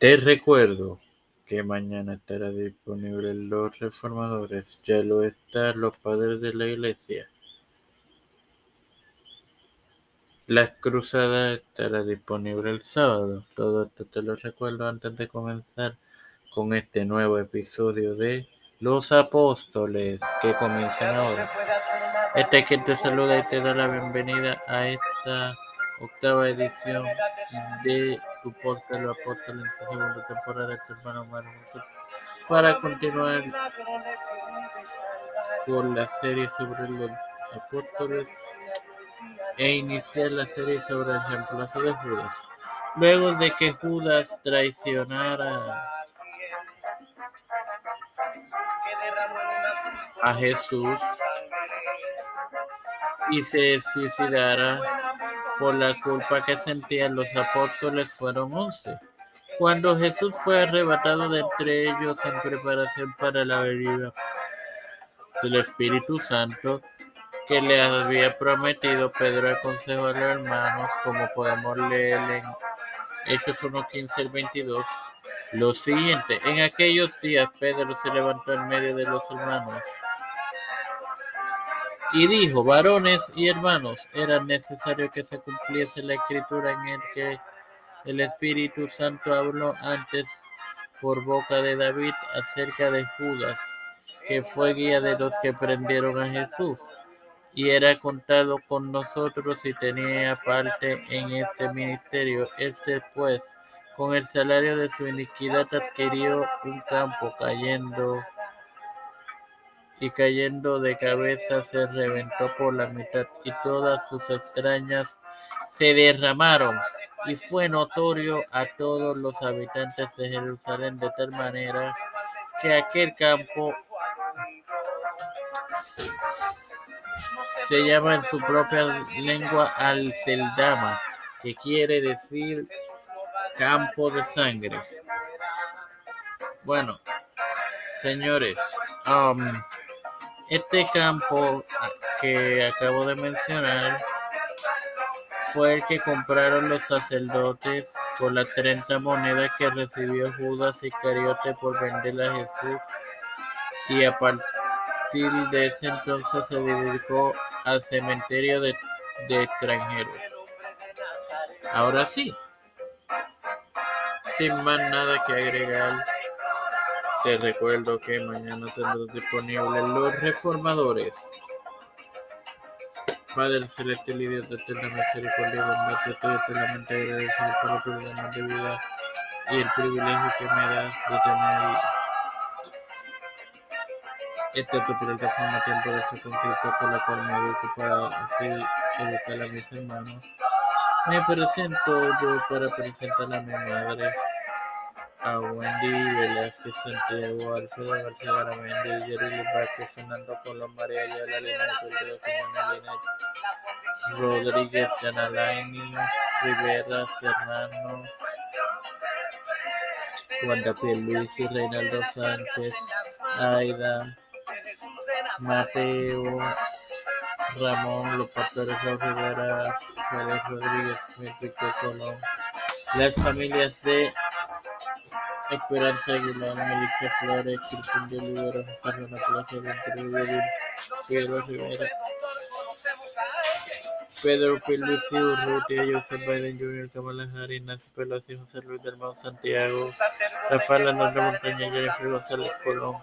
Te recuerdo que mañana estará disponible Los Reformadores, ya lo está Los Padres de la Iglesia. Las Cruzadas estará disponible el sábado. Todo esto te lo recuerdo antes de comenzar con este nuevo episodio de Los Apóstoles que comienzan ahora. Este es quien te saluda y te da la bienvenida a esta octava edición de tu podcast Los Apóstoles en su segunda temporada tu hermano para continuar con la serie sobre los apóstoles e iniciar la serie sobre el reemplazo de Judas. Luego de que Judas traicionara a Jesús y se suicidara por la culpa que sentían los apóstoles fueron once. Cuando Jesús fue arrebatado de entre ellos en preparación para la venida del Espíritu Santo que le había prometido, Pedro aconsejó a los hermanos, como podemos leer en Hechos 1, 15 al 22, lo siguiente, en aquellos días Pedro se levantó en medio de los hermanos y dijo, varones y hermanos, era necesario que se cumpliese la escritura en el que el Espíritu Santo habló antes por boca de David acerca de Judas, que fue guía de los que prendieron a Jesús, y era contado con nosotros y tenía parte en este ministerio. Este pues, con el salario de su iniquidad adquirió un campo cayendo y cayendo de cabeza se reventó por la mitad y todas sus extrañas se derramaron y fue notorio a todos los habitantes de Jerusalén de tal manera que aquel campo se llama en su propia lengua Al-Seldama, que quiere decir campo de sangre. Bueno, señores, um, este campo que acabo de mencionar fue el que compraron los sacerdotes por las 30 monedas que recibió Judas Iscariote por vender a Jesús y a partir de ese entonces se dedicó al cementerio de, de extranjeros. Ahora sí, sin más nada que agregar. Te recuerdo que mañana tendrás disponibles Los Reformadores. Padre celestial y Dios de eterna misericordia, bondad, estoy eternamente agradecido por el programa de vida y el privilegio que me das de tener esta tu plataforma tiempo de ser concreto por la cual me educo para así educar a mis hermanos. Me presento yo para presentar a mi madre a Wendy Velázquez, Santiago, Alfredo García Garamendi, Jerry Vázquez, Fernando Colón, María Ayala, Lina Pedro, Simona Linet, Rodríguez, Yanalaini, Rivera, Serrano, Wanda Luis y Reinaldo Sánchez, Aida, Mateo, Ramón, pastores Rivera, Félix Rodríguez, Enrique Colón, las familias de Esperanza Aguilar, Melissa Flores, Cristian de José Renato Plaza, Pedro Rivera, Pedro Pelusi, Urrutia, Joseph Biden Jr., Kamala Harris, Nancy Pelosi, José Luis del Mau Santiago, Rafael Hernández Montaña, Jennifer González Colón,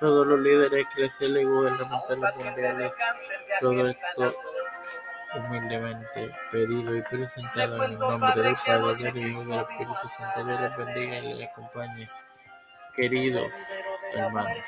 todos los líderes y gubernamentales mundiales, todo esto humildemente pedido y presentado en el nombre del Padre, del Hijo y del Espíritu Santo. Dios les bendiga y les acompañe, queridos hermanos.